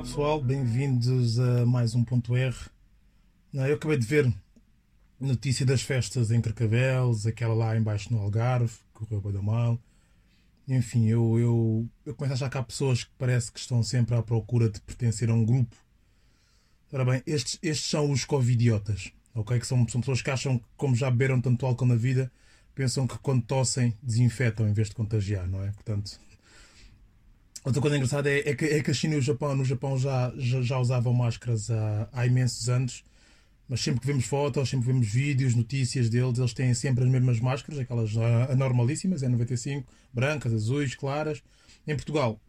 Olá pessoal, bem-vindos a mais um ponto R. Eu acabei de ver notícia das festas em Carcavelos, aquela lá embaixo no Algarve, correu bem mal. Enfim, eu, eu, eu começo a achar que há pessoas que parece que estão sempre à procura de pertencer a um grupo. Ora bem, estes, estes são os covidiotas, ok? Que são, são pessoas que acham que, como já beberam tanto álcool na vida, pensam que quando tossem desinfetam em vez de contagiar, não é? Portanto, outra coisa engraçada é, é, que, é que a China e o Japão, no Japão já, já, já usavam máscaras há, há imensos anos mas sempre que vemos fotos, sempre que vemos vídeos, notícias deles, eles têm sempre as mesmas máscaras, aquelas anormalíssimas, N95, brancas, azuis, claras. Em Portugal,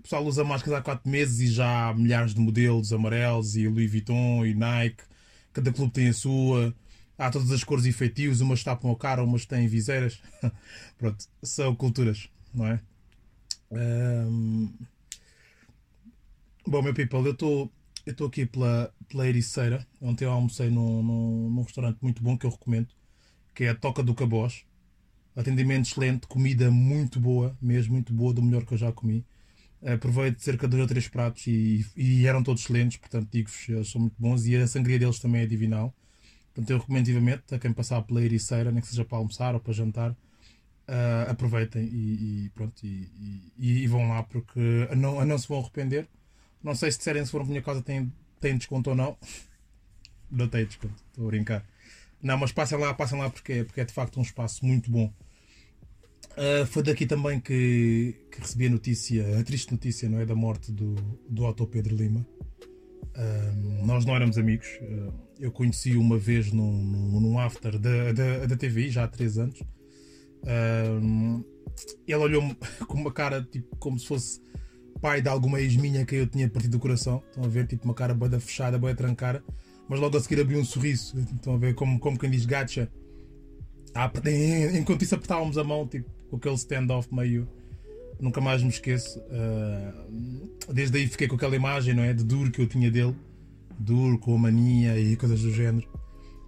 o pessoal usa máscaras há 4 meses e já há milhares de modelos amarelos e Louis Vuitton e Nike, cada clube tem a sua. Há todas as cores e feitios, umas tapam a cara, umas têm viseiras. Pronto, são culturas, não é? Um... Bom, meu people, eu estou eu estou aqui pela, pela Ericeira. Ontem eu almocei num, num, num, restaurante muito bom que eu recomendo, que é a Toca do Cabós. Atendimento excelente, comida muito boa, mesmo muito boa, do melhor que eu já comi. Provei de cerca de dois ou três pratos e, e eram todos excelentes, portanto digo-vos, eles são muito bons e a sangria deles também é divinal. Portanto, eu recomendo vivamente a quem passar pela Ericeira, nem que seja para almoçar ou para jantar, uh, aproveitem e, e pronto, e, e, e, vão lá porque não, não se vão arrepender. Não sei se disserem se for por minha causa tem, tem desconto ou não. Não tem desconto, estou a brincar. Não, mas passem lá, passem lá porque, porque é de facto um espaço muito bom. Uh, foi daqui também que, que, recebi a notícia, a triste notícia, não é? Da morte do, do Otto Pedro Lima. Uh, nós não éramos amigos. Uh, eu conheci uma vez num, num, num after da, da, TVI, já há 3 anos. Ele olhou-me com uma cara tipo como se fosse pai de alguma ex minha que eu tinha partido do coração. Estão a ver, tipo, uma cara boa fechada, boa trancara. Mas logo a seguir abriu um sorriso. Estão a ver, como, como quem diz gacha. Enquanto isso apertávamos a mão, tipo, com aquele stand-off meio. Nunca mais me esqueço. Uh, desde aí fiquei com aquela imagem, não é? De duro que eu tinha dele. Duro, com mania e coisas do género.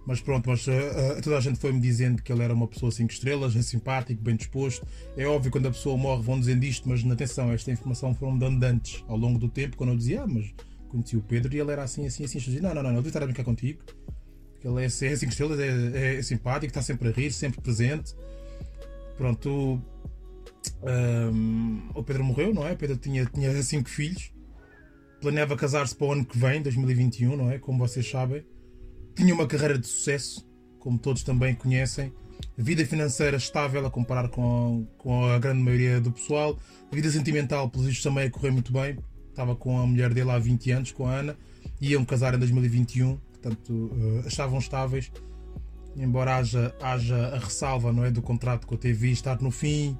Mas pronto, mas, uh, uh, toda a gente foi-me dizendo que ele era uma pessoa 5 estrelas, é simpático, bem disposto. É óbvio quando a pessoa morre vão dizendo isto, mas atenção, esta informação foram dando antes, ao longo do tempo, quando eu dizia, ah, mas conheci o Pedro e ele era assim, assim, assim. Eu dizia, não, não, não, não, eu estar a brincar contigo. Ele é 5 é estrelas, é, é, simpático, está sempre a rir, sempre presente. Pronto, um, o Pedro morreu, não é? O Pedro tinha, tinha cinco filhos. Planeava casar-se para o ano que vem, 2021, não é? Como vocês sabem tinha uma carreira de sucesso, como todos também conhecem. Vida financeira estável a comparar com, com a grande maioria do pessoal. Vida sentimental, pelos vistos, também a correr muito bem. Estava com a mulher dele há 20 anos, com a Ana. Iam casar em 2021, portanto, uh, achavam estáveis. Embora haja, haja a ressalva não é, do contrato com a TV estar no fim,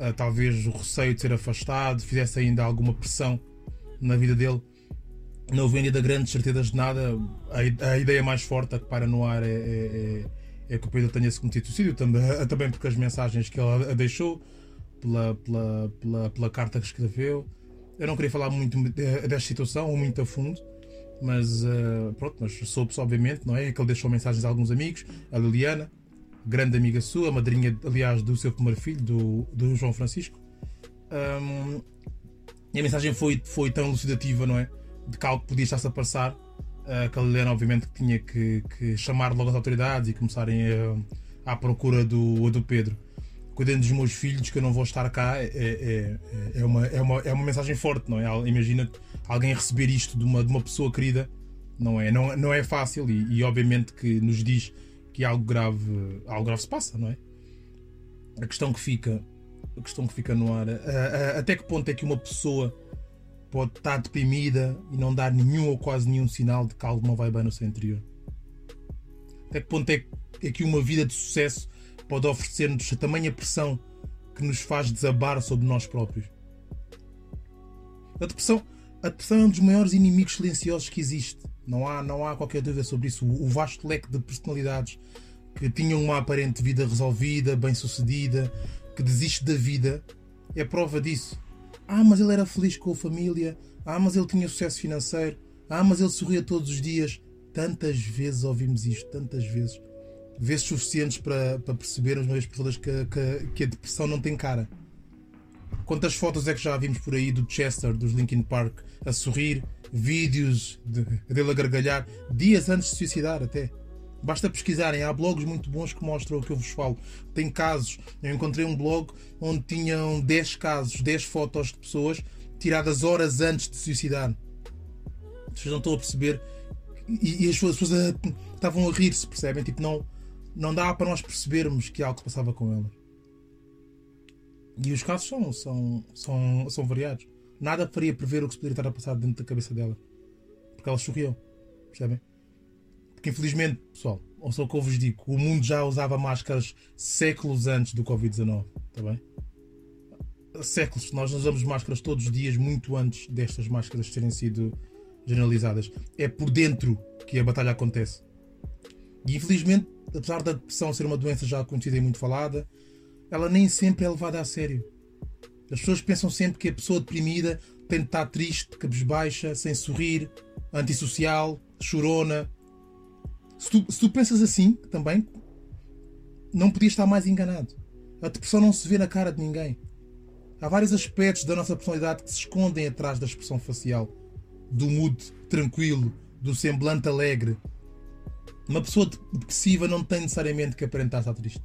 uh, talvez o receio de ser afastado, fizesse ainda alguma pressão na vida dele não houve ainda grandes certezas de nada. A, a, ideia mais forte que para no ar é, é, é, é que o Pedro tenha se cometido suicídio, também, também porque as mensagens que ele a deixou, pela, pela, pela, pela, carta que escreveu. Eu não queria falar muito desta situação, ou muito a fundo, mas uh, pronto, mas soube-se obviamente, não é? Que ele deixou mensagens a alguns amigos, a Liliana, grande amiga sua, madrinha, aliás, do seu primeiro filho, do, do João Francisco. Um, e a mensagem foi, foi tão elucidativa, não é? De que algo podia estar-se a passar, uh, que a Liliana obviamente tinha que, que, chamar logo as autoridades e começarem a, à procura do, do Pedro. Cuidando dos meus filhos, que eu não vou estar cá, é, é, é, é, uma, é, uma, é uma mensagem forte, não é? Imagina alguém receber isto de uma, de uma pessoa querida, não é, não, não é fácil e, e obviamente que nos diz que algo grave, algo grave se passa, não é? A questão que fica, a questão que fica no ar, até que ponto é que uma pessoa pode estar deprimida e não dar nenhum ou quase nenhum sinal de que algo não vai bem no seu interior? Até que ponto é, é que uma vida de sucesso pode oferecer-nos a tamanha pressão que nos faz desabar sobre nós próprios? A depressão, a depressão é um dos maiores inimigos silenciosos que existe. Não há, não há qualquer dúvida sobre isso. O, o vasto leque de personalidades que tinham uma aparente vida resolvida, bem-sucedida, que desiste da vida, é prova disso. Ah, mas ele era feliz com a família. Ah, mas ele tinha sucesso financeiro. Ah, mas ele sorria todos os dias. Tantas vezes ouvimos isto, tantas vezes. Vezes suficientes para, para percebermos, uma vez por todas, que, que, que a depressão não tem cara. Quantas fotos é que já vimos por aí do Chester, dos Linkin Park, a sorrir, vídeos de, dele a gargalhar, dias antes de suicidar até. Basta pesquisarem, há blogs muito bons que mostram o que eu vos falo. Tem casos, eu encontrei um blog onde tinham 10 casos, 10 fotos de pessoas tiradas horas antes de suicidar. Vocês não estão a perceber. E, e as pessoas, a, estavam a rir-se, percebem? Tipo, não, não dá para nós percebermos que algo passava com elas. E os casos são, são, são, são variados. Nada faria prever o que se poderia estar a passar dentro da cabeça dela. Porque ela sorriu. Percebem? Porque infelizmente, pessoal, ou só que eu vos digo, o mundo já usava máscaras séculos antes do Covid-19. Está bem? Séculos. Nós usamos máscaras todos os dias, muito antes destas máscaras terem sido generalizadas. É por dentro que a batalha acontece. E infelizmente, apesar da depressão ser uma doença já conhecida e muito falada, ela nem sempre é levada a sério. As pessoas pensam sempre que a pessoa deprimida tem de estar triste, cabisbaixa, sem sorrir, antissocial, chorona. Se tu, se tu pensas assim também, não podias estar mais enganado. A depressão não se vê na cara de ninguém. Há vários aspectos da nossa personalidade que se escondem atrás da expressão facial, do mood tranquilo, do semblante alegre. Uma pessoa depressiva não tem necessariamente que aparentar estar triste.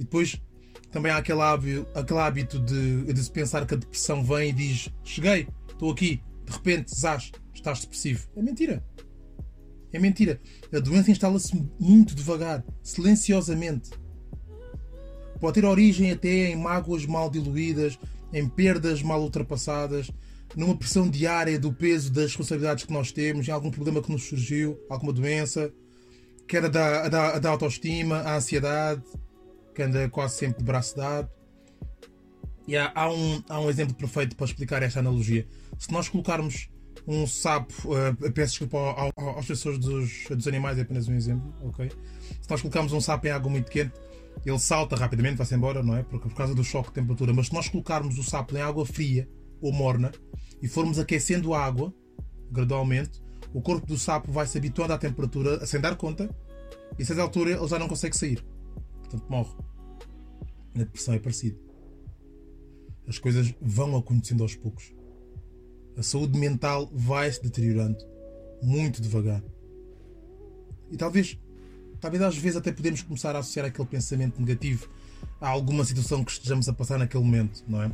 E depois também há aquele hábito, aquele hábito de, de se pensar que a depressão vem e diz: Cheguei, estou aqui, de repente, zás, estás depressivo. É mentira. É mentira. A doença instala-se muito devagar, silenciosamente. Pode ter origem até em mágoas mal diluídas, em perdas mal ultrapassadas, numa pressão diária do peso das responsabilidades que nós temos, em algum problema que nos surgiu, alguma doença, queda da, da, da autoestima, a ansiedade, que anda quase sempre de braço dado. E há, há, um, há um exemplo perfeito para explicar esta analogia. Se nós colocarmos um sapo, uh, peço desculpa ao, ao, aos pessoas dos, dos animais, é apenas um exemplo, ok? Se nós colocarmos um sapo em água muito quente, ele salta rapidamente, vai-se embora, não é? Por, por causa do choque de temperatura. Mas se nós colocarmos o sapo em água fria ou morna e formos aquecendo a água gradualmente, o corpo do sapo vai se habituando à temperatura sem dar conta e a certa altura ele já não consegue sair. Portanto, morre. Na depressão é parecido. As coisas vão acontecendo aos poucos. A saúde mental vai se deteriorando muito devagar. E talvez, talvez às vezes até podemos começar a associar aquele pensamento negativo a alguma situação que estejamos a passar naquele momento, não é?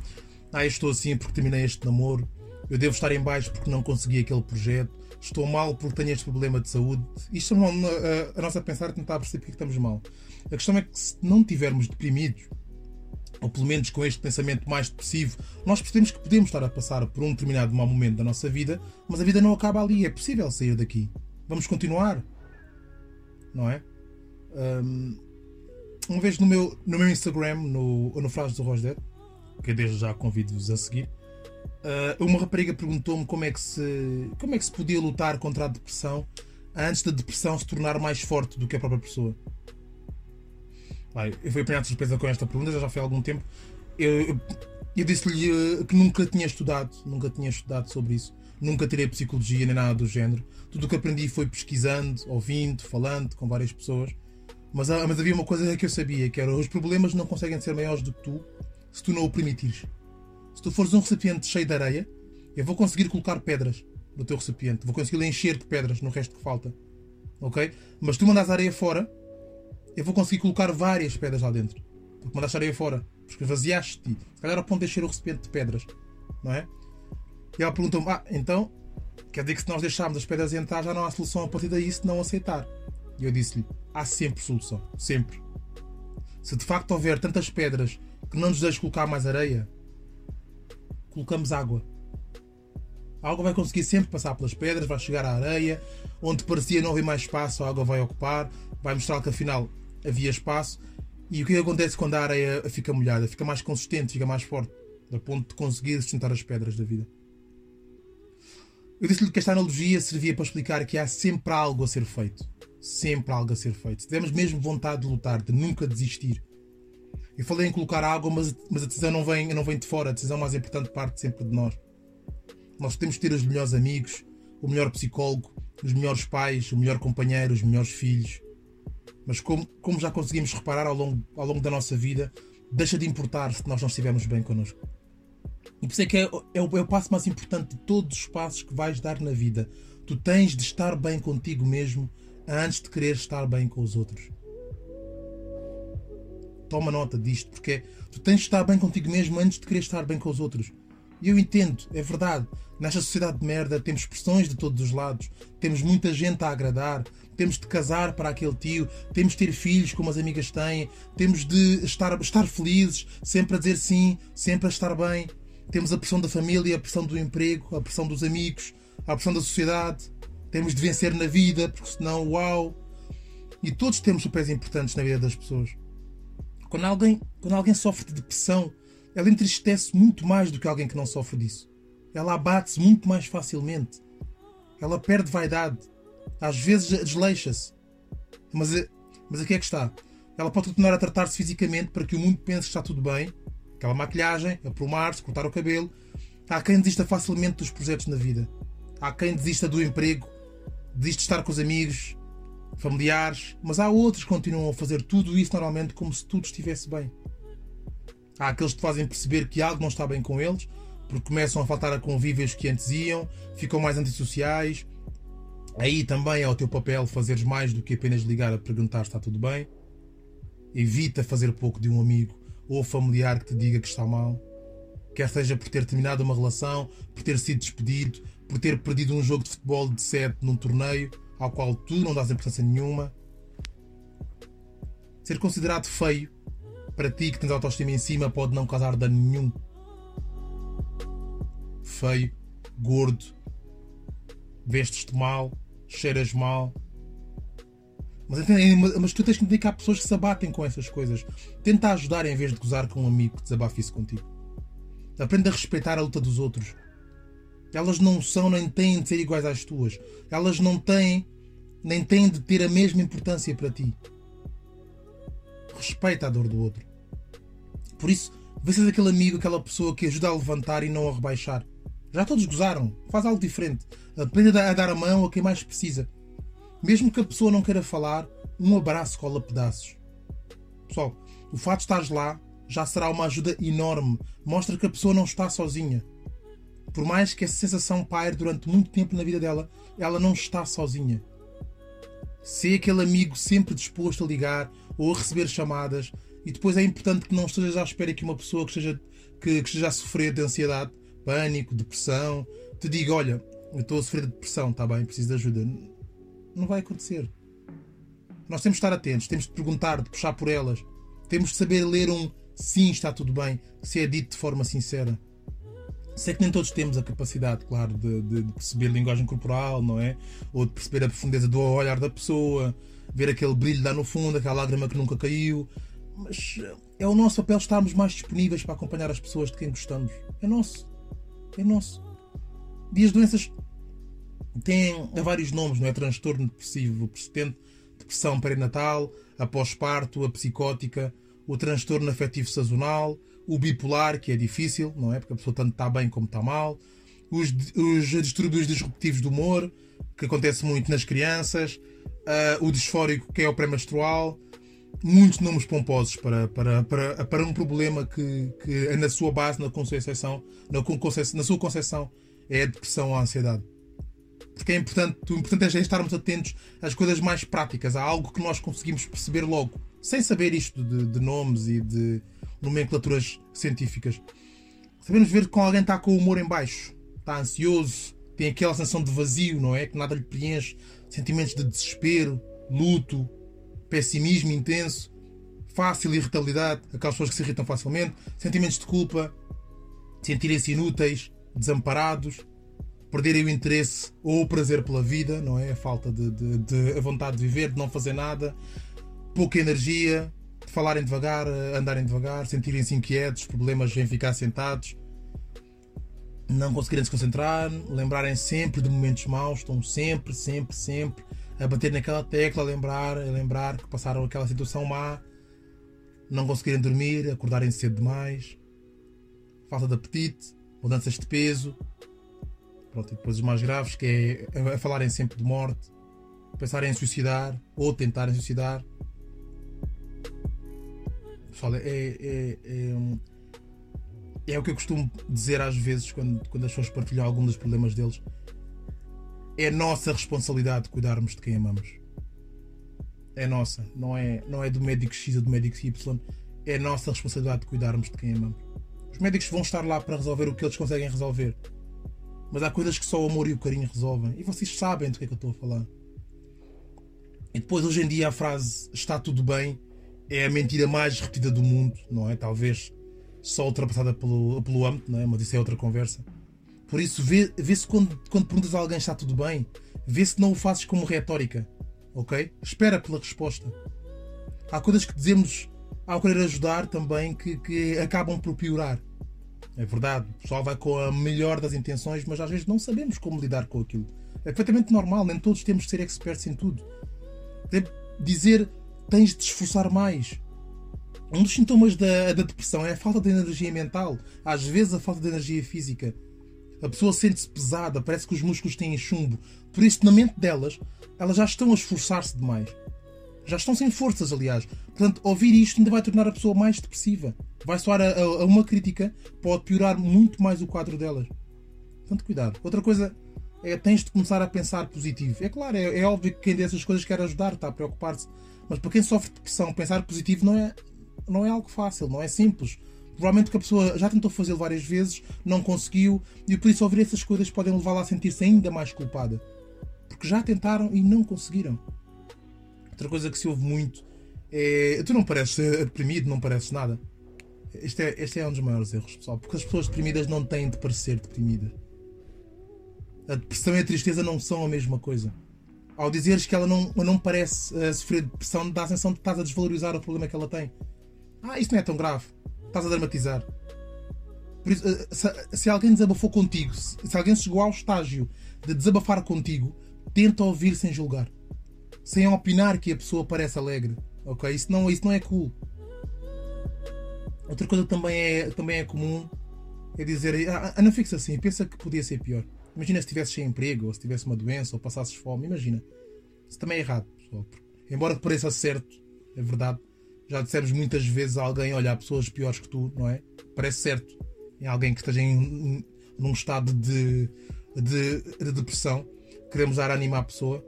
Ah, eu estou assim porque terminei este namoro, eu devo estar em baixo porque não consegui aquele projeto, estou mal porque tenho este problema de saúde. Isto é a, a nossa pensar tentar perceber porque estamos mal. A questão é que se não estivermos deprimidos, ou pelo menos com este pensamento mais depressivo, nós percebemos que podemos estar a passar por um determinado mau momento da nossa vida, mas a vida não acaba ali, é possível sair daqui. Vamos continuar. Não é? uma vez no meu, no meu Instagram, no, no Frases do Rosdet, que desde já convido-vos a seguir, Uh, uma rapariga perguntou-me como é que se como é que se podia lutar contra a depressão antes da depressão se tornar mais forte do que a própria pessoa. Eu fui apanhado de surpresa com esta pergunta, já foi há algum tempo. Eu, eu, disse-lhe uh, que nunca tinha estudado, nunca tinha estudado sobre isso, nunca tirei psicologia nem nada do género. Tudo o que aprendi foi pesquisando, ouvindo, falando com várias pessoas. Mas, ah, mas havia uma coisa que eu sabia, que era os problemas não conseguem ser maiores do que tu se tu não o permitires. Se tu fores um recipiente cheio de areia, eu vou conseguir colocar pedras no teu recipiente. Vou conseguir encher de pedras no resto que falta. Ok? Mas tu mandas a areia fora, eu vou conseguir colocar várias pedras lá dentro. Porque mandaste areia fora. Porque vaziaste-te. Se calhar ao ponto de encher o recipiente de pedras. Não é? E ela perguntou-me: Ah, então quer dizer que se nós deixarmos as pedras entrar já não há solução a partir daí se não aceitar. E eu disse-lhe: Há sempre solução. Sempre. Se de facto houver tantas pedras que não nos deixes colocar mais areia, colocamos água. A água vai conseguir sempre passar pelas pedras, vai chegar à areia, onde parecia não haver mais espaço, a água vai ocupar, vai mostrar que afinal havia espaço. E o que acontece quando a areia fica molhada? Fica mais consistente, fica mais forte, a ponto de conseguir sustentar as pedras da vida. Eu disse-lhe que esta analogia servia para explicar que há sempre algo a ser feito. Sempre algo a ser feito. Se tivermos mesmo vontade de lutar, de nunca desistir, eu falei em colocar água, mas, mas a decisão não vem, não vem de fora. A decisão mais importante parte sempre de nós. Nós temos que ter os melhores amigos, o melhor psicólogo, os melhores pais, o melhor companheiro, os melhores filhos. Mas como, como já conseguimos reparar ao longo, ao longo da nossa vida, deixa de importar se nós não estivermos bem connosco. E por isso é que é, é, o, é o passo mais importante de todos os passos que vais dar na vida. Tu tens de estar bem contigo mesmo antes de querer estar bem com os outros. Toma nota disto, porque tu tens de estar bem contigo mesmo antes de querer estar bem com os outros. E eu entendo, é verdade. Nesta sociedade de merda temos pressões de todos os lados, temos muita gente a agradar, temos de casar para aquele tio, temos de ter filhos como as amigas têm, temos de estar, estar felizes, sempre a dizer sim, sempre a estar bem. Temos a pressão da família, a pressão do emprego, a pressão dos amigos, a pressão da sociedade. Temos de vencer na vida, porque senão, uau! E todos temos papéis importantes na vida das pessoas. Quando alguém, quando alguém sofre de depressão, ela entristece muito mais do que alguém que não sofre disso. Ela abate-se muito mais facilmente. Ela perde vaidade. Às vezes desleixa-se. Mas, mas aqui é que está. Ela pode continuar a tratar-se fisicamente para que o mundo pense que está tudo bem. Aquela maquilhagem, aprumar-se, cortar o cabelo. Há quem desista facilmente dos projetos na vida. Há quem desista do emprego, desiste de estar com os amigos, familiares, mas há outros que continuam a fazer tudo isso normalmente como se tudo estivesse bem. Há aqueles que fazem perceber que algo não está bem com eles, porque começam a faltar a convívios que antes iam, ficam mais antissociais. Aí também é o teu papel fazeres mais do que apenas ligar a perguntar se está tudo bem. Evita fazer pouco de um amigo ou familiar que te diga que está mal. Quer seja por ter terminado uma relação, por ter sido despedido, por ter perdido um jogo de futebol de sete num torneio ao qual tu não dás importância nenhuma. Ser considerado feio para ti que tens autoestima em cima pode não causar dano nenhum. Feio, gordo, vestes-te mal, cheiras mal. Mas, mas tu tens que entender que há pessoas que se abatem com essas coisas. Tenta ajudar em vez de gozar com um amigo que desabafe isso contigo. Aprende a respeitar a luta dos outros. Elas não são nem têm de ser iguais às tuas. Elas não têm nem têm de ter a mesma importância para ti respeita a dor do outro. Por isso, vê se aquele amigo, aquela pessoa que ajuda a levantar e não a rebaixar. Já todos gozaram, faz algo diferente. Aprenda a dar a mão a quem mais precisa. Mesmo que a pessoa não queira falar, um abraço cola pedaços. Pessoal, o fato de estares lá já será uma ajuda enorme. Mostra que a pessoa não está sozinha. Por mais que essa sensação paire durante muito tempo na vida dela, ela não está sozinha. Ser aquele amigo sempre disposto a ligar ou a receber chamadas. E depois é importante que não estejas à espera que uma pessoa que esteja, que, que esteja a sofrer de ansiedade, pânico, depressão, te diga: Olha, eu estou a sofrer de depressão, está bem, preciso de ajuda. Não vai acontecer. Nós temos de estar atentos, temos de perguntar, de puxar por elas. Temos de saber ler um sim, está tudo bem, se é dito de forma sincera. Sei que nem todos temos a capacidade, claro, de, de, de, perceber linguagem corporal, não é? Ou de perceber a profundeza do olhar da pessoa, ver aquele brilho lá no fundo, aquela lágrima que nunca caiu. Mas eh, é o nosso papel estarmos mais disponíveis para acompanhar as pessoas de quem gostamos. É nosso. É nosso. E as doenças têm vários nomes, não é? Transtorno depressivo persistente, depressão perinatal, a pós-parto, a psicótica, o transtorno afetivo sazonal, o bipolar, que é difícil, não é? Porque a pessoa tanto está bem como está mal, os, os distúrbios disruptivos do humor, que acontece muito nas crianças, uh, o disfórico, que é o pré-menstrual, muitos nomes pomposos para, para, para, para um problema que, que é na sua base, na concepção, na, na sua concepção, é a depressão ou a ansiedade. Porque é importante, o importante é estarmos atentos às coisas mais práticas, a algo que nós conseguimos perceber logo, sem saber isto de, de nomes e de nomenclaturas científicas. Sabemos ver que alguém está com o humor em baixo, está ansioso, tem aquela sensação de vazio, não é? Que nada lhe preenche, sentimentos de desespero, luto, pessimismo intenso, fácil irritabilidade, aquelas pessoas que se irritam facilmente, sentimentos de culpa, sentirem-se inúteis, desamparados, perderem o interesse ou o prazer pela vida, não é? A falta de, de, de a vontade de viver, de não fazer nada, pouca energia, de falarem devagar, andarem devagar, sentirem-se inquietos, problemas em ficar sentados, não conseguirem se concentrar, lembrarem sempre de momentos maus, estão sempre, sempre, sempre a bater naquela tecla, a lembrar, a lembrar que passaram aquela situação má, não conseguirem dormir, acordarem cedo demais, falta de apetite, mudanças de peso, pronto, e depois os mais graves, que é a falarem sempre de morte, pensarem em suicidar ou tentarem suicidar. Pessoal, é, é, é, é o que eu costumo dizer às vezes quando, quando as pessoas partilham algum dos problemas deles. É nossa responsabilidade cuidarmos de quem amamos. É nossa, não é, não é do médico X ou do médico Y. É nossa responsabilidade de cuidarmos de quem amamos. Os médicos vão estar lá para resolver o que eles conseguem resolver. Mas há coisas que só o amor e o carinho resolvem. E vocês sabem do que é que eu estou a falar. E depois, hoje em dia, a frase está tudo bem é a mentira mais repetida do mundo, não é? Talvez só ultrapassada pelo, pelo âmbito, não é? Mas isso é outra conversa. Por isso, vê, vê se quando, quando perguntas a alguém está tudo bem, vê se não o fazes como retórica, ok? Espera pela resposta. Há coisas que dizemos ao querer ajudar também que, que acabam por piorar. É verdade, o pessoal vai com a melhor das intenções, mas às vezes não sabemos como lidar com aquilo. É perfeitamente normal, nem todos temos que ser experts em tudo. Dizer tens de te esforçar mais. Um dos sintomas da, da depressão é a falta de energia mental, às vezes a falta de energia física. A pessoa sente-se pesada, parece que os músculos têm chumbo. Por isso, na mente delas, elas já estão a esforçar-se demais. Já estão sem forças, aliás. Portanto, ouvir isto ainda vai tornar a pessoa mais depressiva. Vai soar a, a, uma crítica, pode piorar muito mais o quadro delas. Portanto, cuidado. Outra coisa é tens de começar a pensar positivo. É claro, é, é óbvio que quem dessas coisas quer ajudar, está a preocupar-se. Mas para quem sofre de depressão, pensar positivo não é, não é algo fácil, não é simples. Provavelmente que a pessoa já tentou fazê-lo várias vezes, não conseguiu, e por isso ouvir essas coisas podem levá-la a sentir-se ainda mais culpada. Porque já tentaram e não conseguiram. Outra coisa que se ouve muito é. Tu não pareces deprimido, não pareces nada. Este é, este é um dos maiores erros, pessoal. Porque as pessoas deprimidas não têm de parecer deprimidas. A depressão e a tristeza não são a mesma coisa. Ao dizeres que ela não, não parece uh, sofrer depressão, dá a sensação de que estás a desvalorizar o problema que ela tem. Ah, isto não é tão grave. Estás a dramatizar. Isso, uh, se, se, alguém desabafou contigo, se, se alguém chegou ao estágio de desabafar contigo, tenta ouvir sem julgar. Sem opinar que a pessoa parece alegre. Ok? Isso não, isso não é cool. Outra coisa que também é, também é comum é dizer: ah, ah não fixa assim, pensa que podia ser pior. Imagina se estivesse sem emprego, ou se tivesse uma doença, ou passasses fome. Imagina. Isso também é errado, pessoal. Embora pareça certo, é verdade. Já dissemos muitas vezes a alguém: olha, há pessoas piores que tu, não é? Parece certo. Em alguém que esteja em, num estado de, de, de depressão, queremos dar ânimo à pessoa.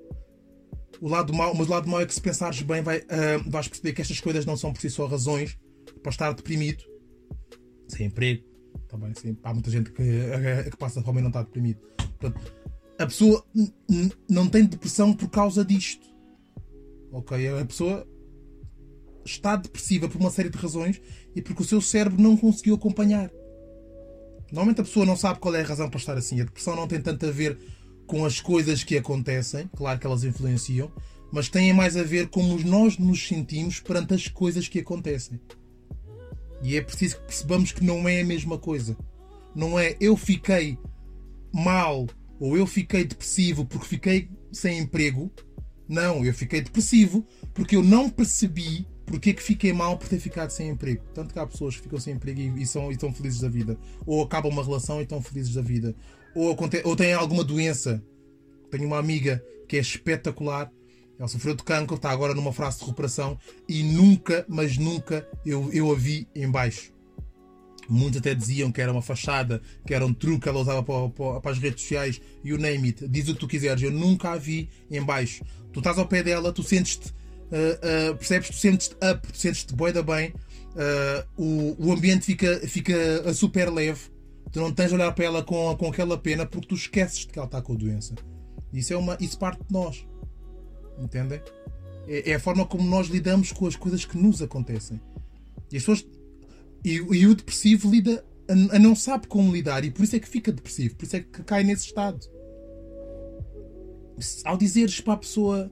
O lado mau, mas o lado mau é que se pensares bem, vai, uh, vais perceber que estas coisas não são por si só razões para estar deprimido, sem emprego. Também, sim. Há muita gente que, que passa fome e não está deprimido. Portanto, a pessoa não tem depressão por causa disto. Ok? A pessoa está depressiva por uma série de razões e porque o seu cérebro não conseguiu acompanhar. Normalmente a pessoa não sabe qual é a razão para estar assim. A depressão não tem tanto a ver com as coisas que acontecem, claro que elas influenciam, mas tem mais a ver como nós nos sentimos perante as coisas que acontecem. E é preciso que percebamos que não é a mesma coisa. Não é eu fiquei mal ou eu fiquei depressivo porque fiquei sem emprego. Não, eu fiquei depressivo porque eu não percebi porque é que fiquei mal por ter ficado sem emprego. Tanto que há pessoas que ficam sem emprego e, e, são, e estão felizes da vida. Ou acabam uma relação e estão felizes da vida. Ou, ou têm alguma doença. Tenho uma amiga que é espetacular. Ela sofreu de cancro, está agora numa fase de recuperação e nunca, mas nunca eu, eu a vi em baixo. Muitos até diziam que era uma fachada, que era um truque que ela usava para, para, para, as redes sociais, you name it, diz o que tu quiseres. Eu nunca a vi em baixo. Tu estás ao pé dela, tu sentes-te, uh, percebes? Tu sentes-te up, tu sentes-te boeda bem, uh, o, o ambiente fica, fica super leve. Tu não tens de olhar para ela com, com aquela pena porque tu esqueces de que ela está com a doença. Isso, é uma, isso parte de nós. Entendem? É, é a forma como nós lidamos com as coisas que nos acontecem. E as pessoas e, e o depressivo lida a, a, não sabe como lidar e por isso é que fica depressivo, por isso é que cai nesse estado. Ao dizeres para a pessoa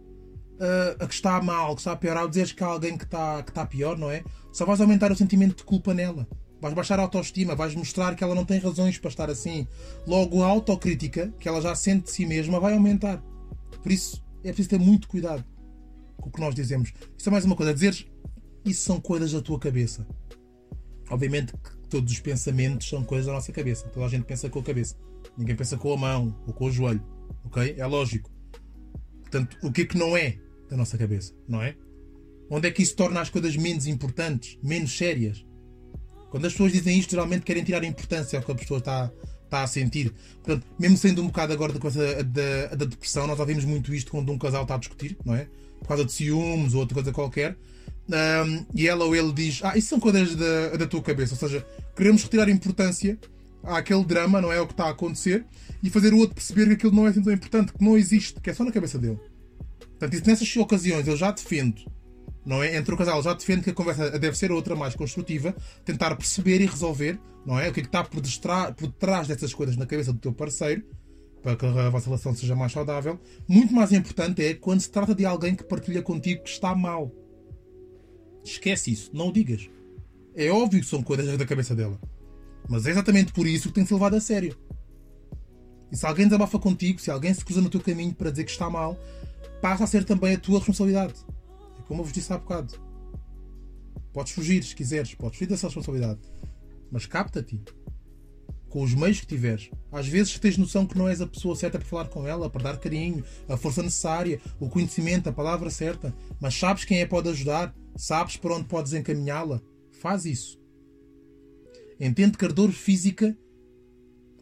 uh, a que está mal, que está pior, ao dizeres que há alguém que está, que está pior, não é? Só vais aumentar o sentimento de culpa nela. Vais baixar a autoestima, vais mostrar que ela não tem razões para estar assim. Logo, a autocrítica que ela já sente de si mesma vai aumentar. Por isso, é preciso ter muito cuidado com o que nós dizemos. Isso é mais uma coisa. Dizeres isso são coisas da tua cabeça. Obviamente que todos os pensamentos são coisas da nossa cabeça. Toda a gente pensa com a cabeça. Ninguém pensa com a mão ou com o joelho. Ok? É lógico. Portanto, o que é que não é da nossa cabeça? Não é? Onde é que isso torna as coisas menos importantes, menos sérias? Quando as pessoas dizem isto, geralmente querem tirar importância ao que a pessoa está, está a sentir. Portanto, mesmo sendo um bocado agora da coisa da, da depressão, nós ouvimos muito isto quando um casal está a discutir, não é? Por causa de ciúmes ou outra coisa qualquer. Um, e ela ou ele diz: Ah, isso são coisas da, da tua cabeça. Ou seja, queremos retirar importância àquele drama, não é? O que está a acontecer, e fazer o outro perceber que aquilo não é assim tão importante, que não existe, que é só na cabeça dele. Portanto, isso, nessas ocasiões eu já defendo, não é? Entre o casal, já defendo que a conversa deve ser outra, mais construtiva, tentar perceber e resolver, não é? O que é que está por, por trás dessas coisas na cabeça do teu parceiro, para que a vossa relação seja mais saudável. Muito mais importante é quando se trata de alguém que partilha contigo que está mal. Esquece isso, não o digas. É óbvio que são coisas da cabeça dela. Mas é exatamente por isso que tem que ser levado a sério. E se alguém desabafa contigo, se alguém se cruza no teu caminho para dizer que está mal, passa a ser também a tua responsabilidade. É como eu vos disse há bocado. Podes fugir se quiseres, podes fugir dessa responsabilidade. Mas capta-te. Com os meios que tiveres. Às vezes tens noção que não és a pessoa certa para falar com ela, para dar carinho, a força necessária, o conhecimento, a palavra certa. Mas sabes quem é pode ajudar, sabes para onde podes encaminhá-la. Faz isso. Entende que a dor física,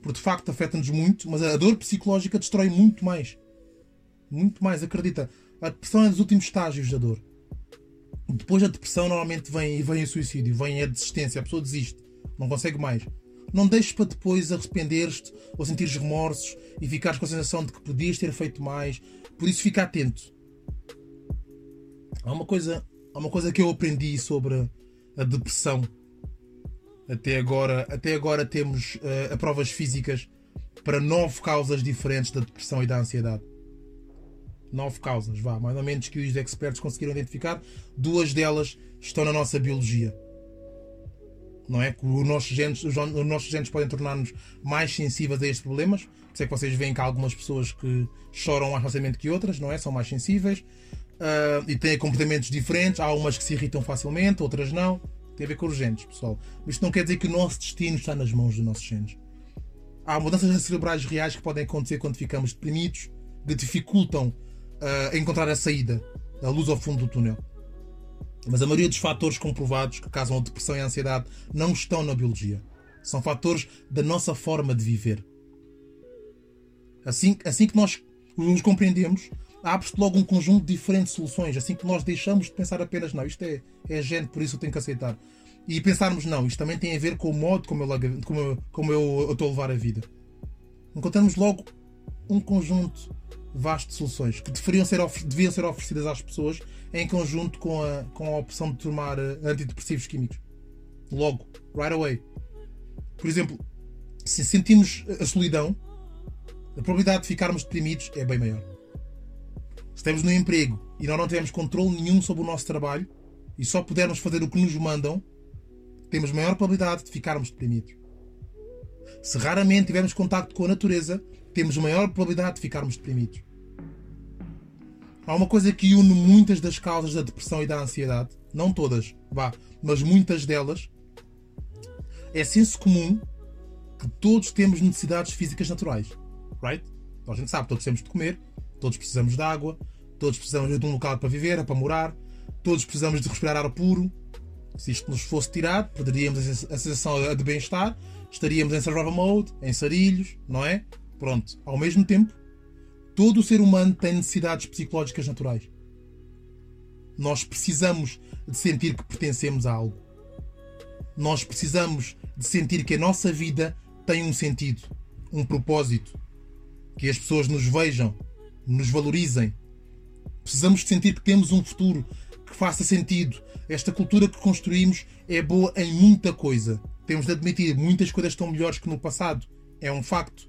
por de facto, afeta-nos muito, mas a dor psicológica destrói muito mais. Muito mais, acredita. A depressão é dos últimos estágios da dor. Depois da depressão, normalmente vem, vem o suicídio, vem a desistência, a pessoa desiste, não consegue mais. Não deixes para depois arrepender-te ou sentir remorsos e ficares com a sensação de que podias ter feito mais. Por isso, fica atento. Há uma coisa, há uma coisa que eu aprendi sobre a depressão até agora, até agora temos uh, provas físicas para nove causas diferentes da depressão e da ansiedade. Nove causas, vá, mais ou menos que os expertos conseguiram identificar. Duas delas estão na nossa biologia. Não é? Os nossos genes, os nossos genes podem tornar-nos mais sensíveis a estes problemas. Isso é que vocês veem que há algumas pessoas que choram mais facilmente que outras, não é? São mais sensíveis uh, e têm comportamentos diferentes. Há umas que se irritam facilmente, outras não. Tem a ver com os genes, pessoal. Mas isto não quer dizer que o nosso destino está nas mãos dos nossos genes. Há mudanças cerebrais reais que podem acontecer quando ficamos deprimidos, que dificultam uh, encontrar a saída, a luz ao fundo do túnel. Mas a maioria dos fatores comprovados que causam a depressão e a ansiedade não estão na biologia. São fatores da nossa forma de viver. Assim, assim que nós os compreendemos, abre-se logo um conjunto de diferentes soluções, assim que nós deixamos de pensar apenas, não, isto é, é gente, por isso eu tenho que aceitar. E pensarmos, não, isto também tem a ver com o modo como eu, como eu, como eu, eu estou a levar a vida. Encontramos logo um conjunto vasto de soluções que deveriam ser, deviam ser oferecidas às pessoas em conjunto com a, com a opção de tomar eh, antidepressivos químicos. Logo, right away. Por exemplo, se sentimos a solidão, a probabilidade de ficarmos deprimidos é bem maior. Estamos no emprego e nós não temos controle nenhum sobre o nosso trabalho e só pudermos fazer o que nos mandam, temos maior probabilidade de ficarmos deprimidos. Se raramente tivermos contacto com a natureza, temos maior probabilidade de ficarmos deprimidos. Há uma coisa que une muitas das causas da depressão e da ansiedade, não todas, vá, mas muitas delas. É senso comum que todos temos necessidades físicas naturais, right? Então a gente sabe, todos temos de comer, Todos precisamos de água, todos precisamos de um local para viver, para morar, todos precisamos de respirar ar puro. Se isto nos fosse tirado, perderíamos a sensação de bem-estar, estaríamos em survival mode, em sarilhos, não é? Pronto. Ao mesmo tempo, todo o ser humano tem necessidades psicológicas naturais. Nós precisamos de sentir que pertencemos a algo. Nós precisamos de sentir que a nossa vida tem um sentido, um propósito. Que as pessoas nos vejam, nos valorizem. Precisamos sentir que temos um futuro que faça sentido. Esta cultura que construímos é boa em muita coisa. Temos de admitir, muitas coisas estão melhores que no passado. É um facto.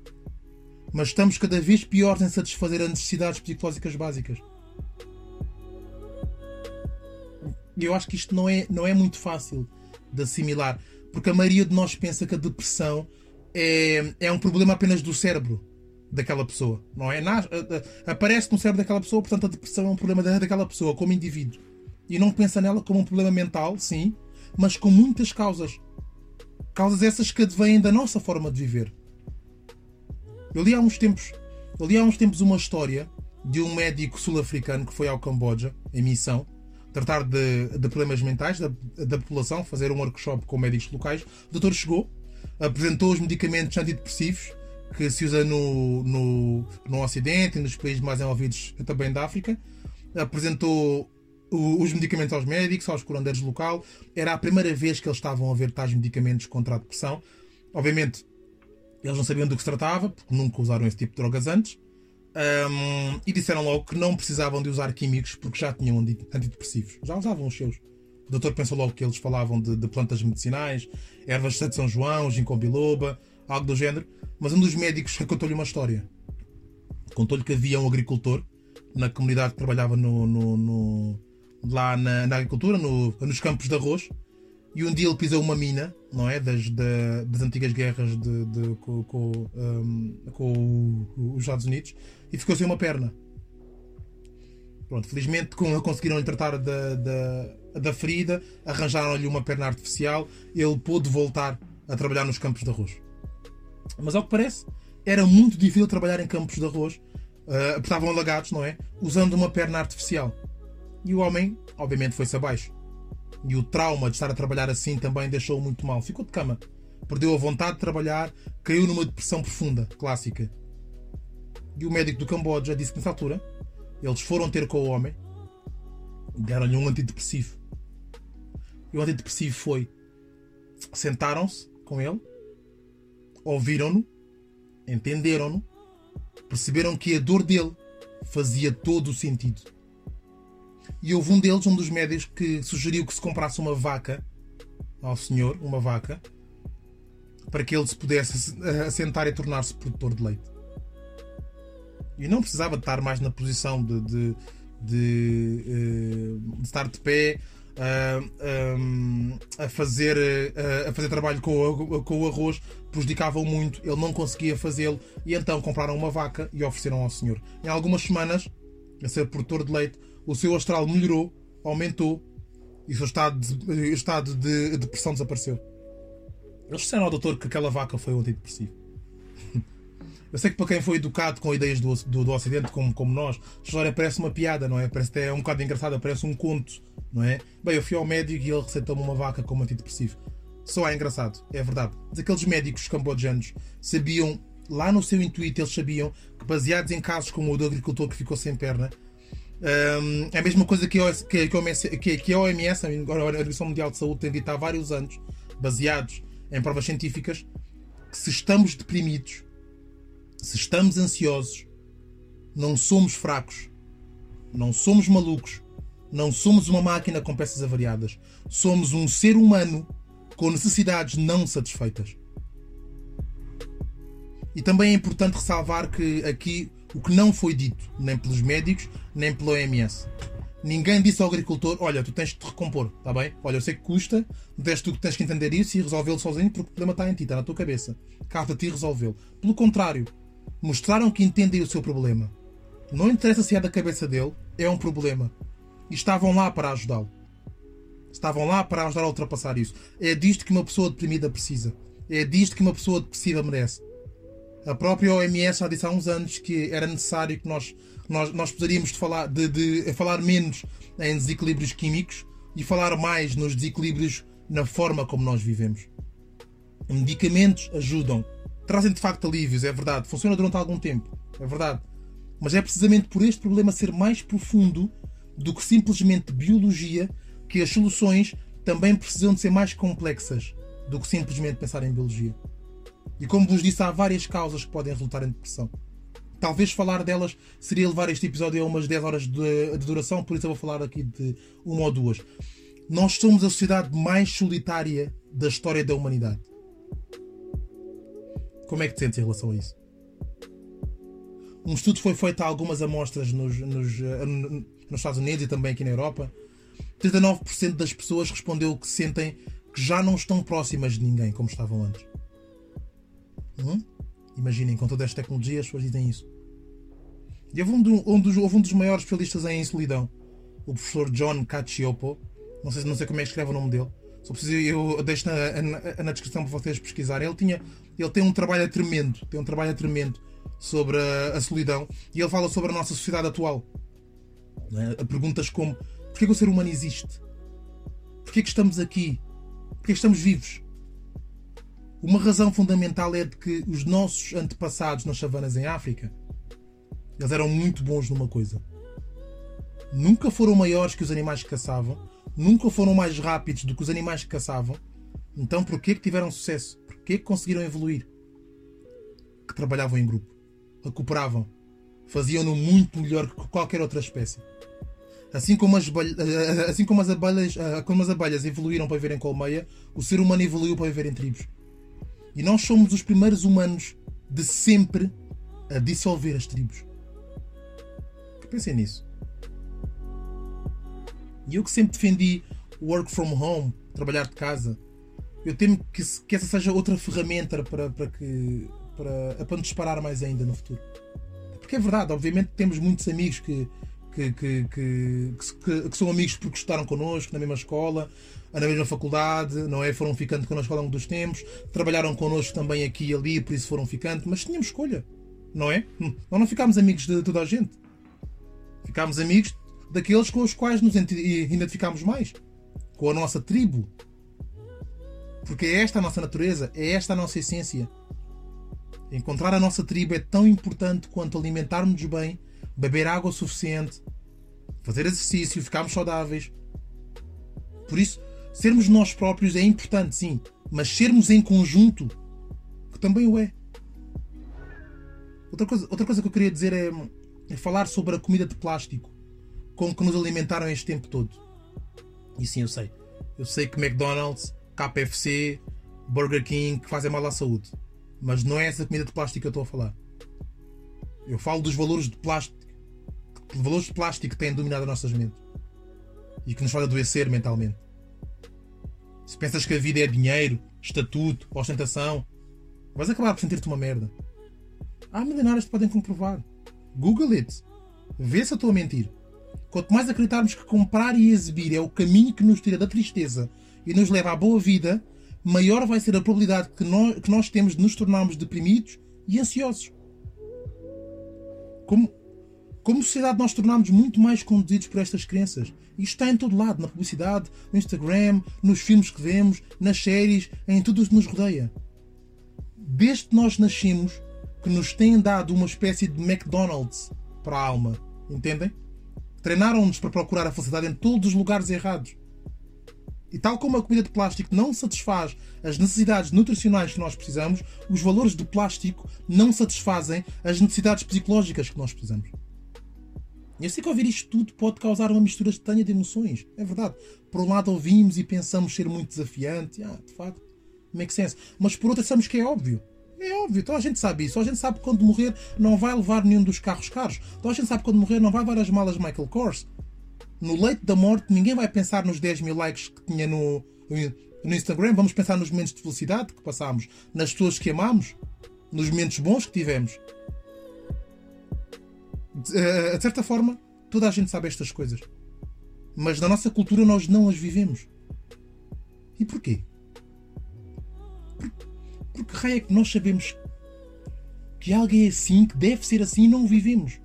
Mas estamos cada vez piores em satisfazer as necessidades psicológicas básicas. Eu acho que isto não é, não é muito fácil de assimilar. Porque a maioria de nós pensa que a depressão é, é um problema apenas do cérebro daquela pessoa, não é? aparece no cérebro daquela pessoa, portanto a depressão é um problema daquela pessoa como indivíduo. E não pensa nela como um problema mental, sim, mas com muitas causas. Causas essas que advêm da nossa forma de viver. Eu li há uns tempos, eu li há uns tempos uma história de um médico sul-africano que foi ao Camboja, em missão, tratar de, de problemas mentais da, da, população, fazer um workshop com médicos locais. O doutor chegou, apresentou os medicamentos antidepressivos que se usa no, no, no Ocidente e nos países mais envolvidos também da África. Apresentou os medicamentos aos médicos, aos curandeiros local. Era a primeira vez que eles estavam a ver tais medicamentos contra a depressão. Obviamente, eles não sabiam do que se tratava, porque nunca usaram esse tipo de drogas antes. Um, e disseram logo que não precisavam de usar químicos porque já tinham antidepressivos. Já usavam os seus. O doutor pensou logo que eles falavam de, de plantas medicinais, ervas de São João, ginkgo biloba, algo do género. Mas um dos médicos contou-lhe uma história. Contou-lhe que havia um agricultor na comunidade que trabalhava no, no, no lá na, na agricultura, no, nos campos de arroz, e um dia ele pisou uma mina, não é? Das, da, das antigas guerras de, de com, com, um, com, os Estados Unidos e ficou sem uma perna. Pronto, felizmente conseguiram lhe tratar da, da, da ferida, arranjaram-lhe uma perna artificial, ele pôde voltar a trabalhar nos campos de arroz. Mas ao que parece, era muito difícil trabalhar em campos de arroz, uh, estavam alagados, não é? Usando uma perna artificial. E o homem, obviamente, foi-se abaixo. E o trauma de estar a trabalhar assim também deixou-o muito mal. Ficou de cama. Perdeu a vontade de trabalhar, caiu numa depressão profunda, clássica. E o médico do Camboja disse que nessa altura eles foram ter com o homem, deram-lhe um antidepressivo. E o antidepressivo foi. Sentaram-se com ele, ouviram-no, entenderam-no, perceberam que a dor dele fazia todo o sentido. E houve um deles, um dos médicos, que sugeriu que se comprasse uma vaca ao senhor, uma vaca, para que ele se pudesse assentar e tornar-se produtor de leite. E não precisava estar mais na posição de, de, de, eh, de estar de pé a, a, fazer, a fazer trabalho com o, com o arroz, prejudicavam muito, ele não conseguia fazê-lo, e então compraram uma vaca e ofereceram ao senhor. Em algumas semanas, a ser produtor de leite, o seu astral melhorou, aumentou e o seu estado de, estado de depressão desapareceu. Eles disseram ao doutor que aquela vaca foi um antidepressivo. Eu sei que para quem foi educado com ideias do, do, do Ocidente, como, como nós, a história parece uma piada, não é? Parece até um bocado engraçada, parece um conto, não é? Bem, eu fui ao médico e ele receitou-me uma vaca como antidepressivo. Só é engraçado, é verdade. Mas aqueles médicos cambojanos sabiam, lá no seu intuito, eles sabiam que, baseados em casos como o do agricultor que ficou sem perna, um, é a mesma coisa que, que, que, que a OMS, a Organização Mundial de Saúde, tem dito há vários anos, baseados em provas científicas, que se estamos deprimidos, se estamos ansiosos, não somos fracos, não somos malucos, não somos uma máquina com peças avariadas. Somos um ser humano com necessidades não satisfeitas. E também é importante ressalvar que aqui o que não foi dito, nem pelos médicos, nem pela OMS. Ninguém disse ao agricultor: Olha, tu tens de te recompor, está bem? Olha, eu sei que custa, mas tu tens que entender isso e resolvê-lo sozinho porque o problema está em ti, está na tua cabeça. Cabe a ti resolvê-lo. Pelo contrário, mostraram que entendem o seu problema. Não interessa se é da cabeça dele, é um problema. E estavam lá para ajudá-lo. Estavam lá para ajudar a ultrapassar isso. É disto que uma pessoa deprimida precisa. É disto que uma pessoa depressiva merece. A própria OMS já disse há uns anos que era necessário que nós, nós, nós precisaríamos de falar, de, de falar menos em desequilíbrios químicos e falar mais nos desequilíbrios na forma como nós vivemos. Medicamentos ajudam, trazem de facto alívios, é verdade, funciona durante algum tempo, é verdade. Mas é precisamente por este problema ser mais profundo do que simplesmente biologia que as soluções também precisam de ser mais complexas do que simplesmente pensar em biologia. E como vos disse, há várias causas que podem resultar em depressão. Talvez falar delas seria levar este episódio a umas 10 horas de, de duração, por isso eu vou falar aqui de uma ou duas. Nós somos a sociedade mais solitária da história da humanidade. Como é que te sentes em relação a isso? Um estudo foi feito a algumas amostras nos, nos, eh, nos Estados Unidos e também aqui na Europa. 39% das pessoas respondeu que sentem que já não estão próximas de ninguém como estavam antes. Hum? Imaginem, com toda esta tecnologia, as pessoas dizem isso. E houve um, um, dos, houve um dos maiores especialistas em solidão, o professor John Cacioppo. Não sei, não sei como é que escreve o nome dele. Só preciso, eu deixo na, na, na, descrição para vocês pesquisarem. Ele, tinha, ele tem um trabalho tremendo, tem um trabalho tremendo sobre a, a solidão e ele fala sobre a nossa sociedade atual. É? Perguntas como Porquê que o ser humano existe? Porquê que estamos aqui? Porquê que estamos vivos? Uma razão fundamental é de que os nossos antepassados nas savanas em África eles eram muito bons numa coisa. Nunca foram maiores que os animais que caçavam, nunca foram mais rápidos do que os animais que caçavam. Então porquê que tiveram sucesso? Porquê que conseguiram evoluir? Que trabalhavam em grupo, recuperavam, faziam-no muito melhor que qualquer outra espécie. Assim como as, assim como as, abelhas, ah, como as abelhas evoluíram para viver em colmeia, o ser humano evoluiu para viver em tribos. E nós somos os primeiros humanos de sempre a dissolver as tribos. Pensem nisso. E eu que sempre defendi work from home, trabalhar de casa, eu temo que, que essa seja outra ferramenta para, para, que, para, para disparar mais ainda no futuro. Porque é verdade, obviamente temos muitos amigos que, que, que, que, que, são amigos porque estudaram connosco na mesma escola, na mesma faculdade, não é? Foram ficando connosco ao longo dos tempos, trabalharam connosco também aqui e ali, por isso foram ficando, mas tínhamos escolha, não é? Hum, nós não ficámos amigos de toda a gente. Ficámos amigos daqueles com os quais nos identificámos mais. Com a nossa tribo. Porque é esta a nossa natureza, é esta a nossa essência. Encontrar a nossa tribo é tão importante quanto alimentarmos bem, beber água suficiente, fazer exercício, ficarmos saudáveis. Por isso, sermos nós próprios é importante, sim, mas sermos em conjunto, que também o é. Outra coisa, outra coisa que eu queria dizer é é falar sobre a comida de plástico com que nos alimentaram este tempo todo. E sim, eu sei. Eu sei que McDonald's, KFC, Burger King fazem mal à saúde. Mas não é essa comida de plástico que eu estou a falar. Eu falo dos valores de plástico. Valores de plástico que têm dominado as nossas mentes. E que nos faz adoecer mentalmente. Se pensas que a vida é dinheiro, estatuto, ostentação, vais acabar por sentir-te uma merda. Há milionários que podem comprovar. Google it. Vê se eu estou a mentir. Quanto mais acreditarmos que comprar e exibir é o caminho que nos tira da tristeza e nos leva à boa vida, maior vai ser a probabilidade que nós, que nós temos de nos tornarmos deprimidos e ansiosos. Como, como sociedade, nós tornamos muito mais conduzidos por estas crenças. Isto está em todo lado, na publicidade, no Instagram, nos filmes que vemos, nas séries, em tudo o que nos rodeia. Desde que nós nascemos, que nos têm dado uma espécie de McDonald's para a alma. Entendem? Treinaram-nos para procurar a felicidade em todos os lugares errados. E tal como a comida de plástico não satisfaz as necessidades nutricionais que nós precisamos, os valores do plástico não satisfazem as necessidades psicológicas que nós precisamos. E assim que ouvir isto tudo pode causar uma mistura estranha de emoções. É verdade. Por um lado ouvimos e pensamos ser muito desafiante. Ah, de facto, make sense. Mas por outro achamos que é óbvio. É óbvio, toda a gente sabe isso. A gente sabe que quando morrer não vai levar nenhum dos carros caros. Toda a gente sabe que quando morrer não vai levar as malas Michael Kors. No leito da morte, ninguém vai pensar nos 10 mil likes que tinha no, no Instagram. Vamos pensar nos momentos de felicidade que passámos, nas pessoas que amamos, nos momentos bons que tivemos. De, eh, de certa forma, toda a gente sabe estas coisas. Mas na nossa cultura nós não as vivemos. E porquê? Porque raio é que nós sabemos que algo é assim, que deve ser assim e não o vivemos?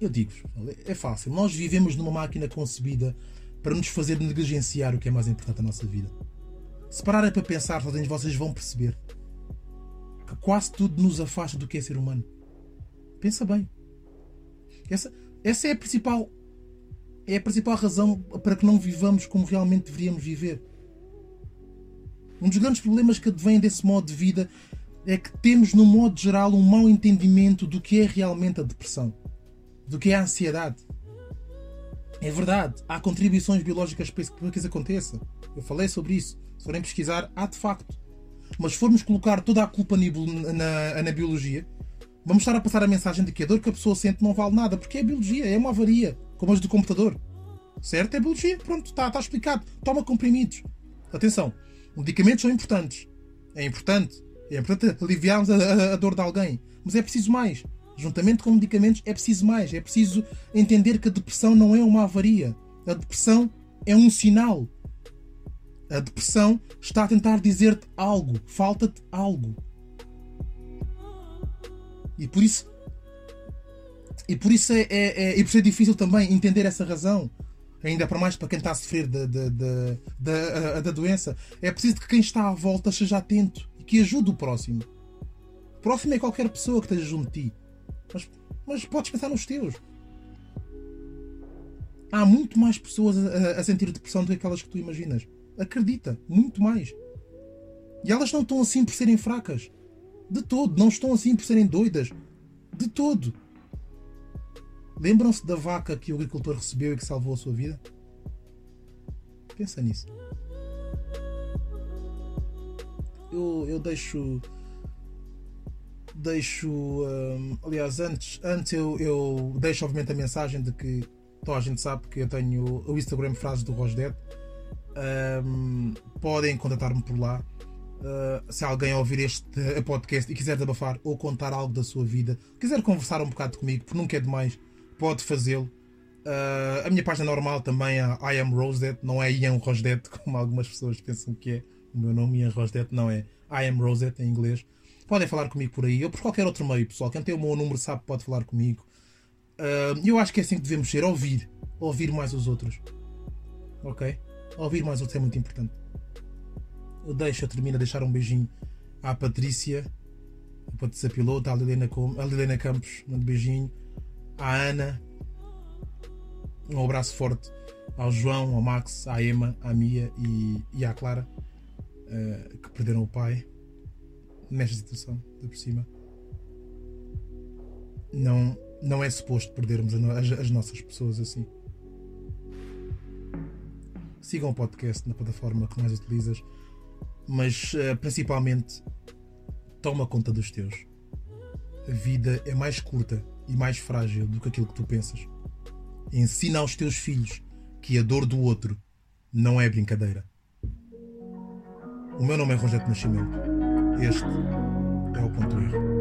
Eu digo-vos, é fácil. Nós vivemos numa máquina concebida para nos fazer negligenciar o que é mais importante na nossa vida. Se pararem para pensar, talvez vocês vão perceber que quase tudo nos afasta do que é ser humano. Pensa bem. Essa, essa é a principal é a principal razão para que não vivamos como realmente deveríamos viver. Um dos grandes problemas que advém desse modo de vida é que temos, no modo geral, um mau entendimento do que é realmente a depressão, do que é a ansiedade. É verdade, há contribuições biológicas para que isso aconteça. Eu falei sobre isso. Se forem pesquisar, há de facto. Mas se formos colocar toda a culpa na, na, na biologia, vamos estar a passar a mensagem de que a dor que a pessoa sente não vale nada, porque é biologia, é uma avaria, como as do computador. Certo? É biologia, pronto, está, está explicado. Toma comprimidos. Atenção, Medicamentos são importantes. É importante. É importante aliviarmos a, a, a dor de alguém. Mas é preciso mais. Juntamente com medicamentos, é preciso mais. É preciso entender que a depressão não é uma avaria. A depressão é um sinal. A depressão está a tentar dizer-te algo. Falta-te algo. E por isso, E por isso é, é, é, e por isso é difícil também entender essa razão. Ainda para mais para quem está a sofrer da, da, da, doença. É preciso que quem está à volta seja atento e que ajude o próximo. O próximo é qualquer pessoa que esteja junto de ti. Mas, mas podes pensar nos teus. Há muito mais pessoas a, a sentir depressão do que aquelas que tu imaginas. Acredita, muito mais. E elas não estão assim por serem fracas. De todo. Não estão assim por serem doidas. De todo. Lembram-se da vaca que o agricultor recebeu e que salvou a sua vida? Pensa nisso. Eu, eu deixo. Deixo. Hum, aliás, antes, antes eu, eu deixo obviamente a mensagem de que toda a gente sabe que eu tenho o Instagram Frases do Rosdet. Um, podem contatar-me por lá. Uh, se alguém ouvir este podcast e quiser desabafar ou contar algo da sua vida, quiser conversar um bocado comigo, porque nunca é demais, pode fazê-lo. Uh, a minha página normal também é I am Rosedet, não é Ian Rosdet, como algumas pessoas pensam que é. O meu nome Ian Rosdet não é I am Rosedet em inglês. Podem falar comigo por aí ou por qualquer outro meio, pessoal. Quem tem o meu número sabe pode falar comigo. Uh, eu acho que é assim que devemos ser: ouvir. Ouvir mais os outros. Ok? Ouvir mais os outros é muito importante. Eu deixo, eu termino a deixar um beijinho à Patrícia, a Patrícia Piloto, à Liliana, a Liliana Campos, um beijinho, à Ana, um abraço forte ao João, ao Max, à Emma, à Mia e, e à Clara, uh, que perderam o pai nesta situação, de por cima. Não, não é suposto perdermos as, as nossas pessoas assim. Sigam o podcast na plataforma que mais utilizas, mas uh, principalmente toma conta dos teus. A vida é mais curta e mais frágil do que aquilo que tu pensas. Ensina aos teus filhos que a dor do outro não é brincadeira. O meu nome é Rogério Nascimento. Este é o ponto erro.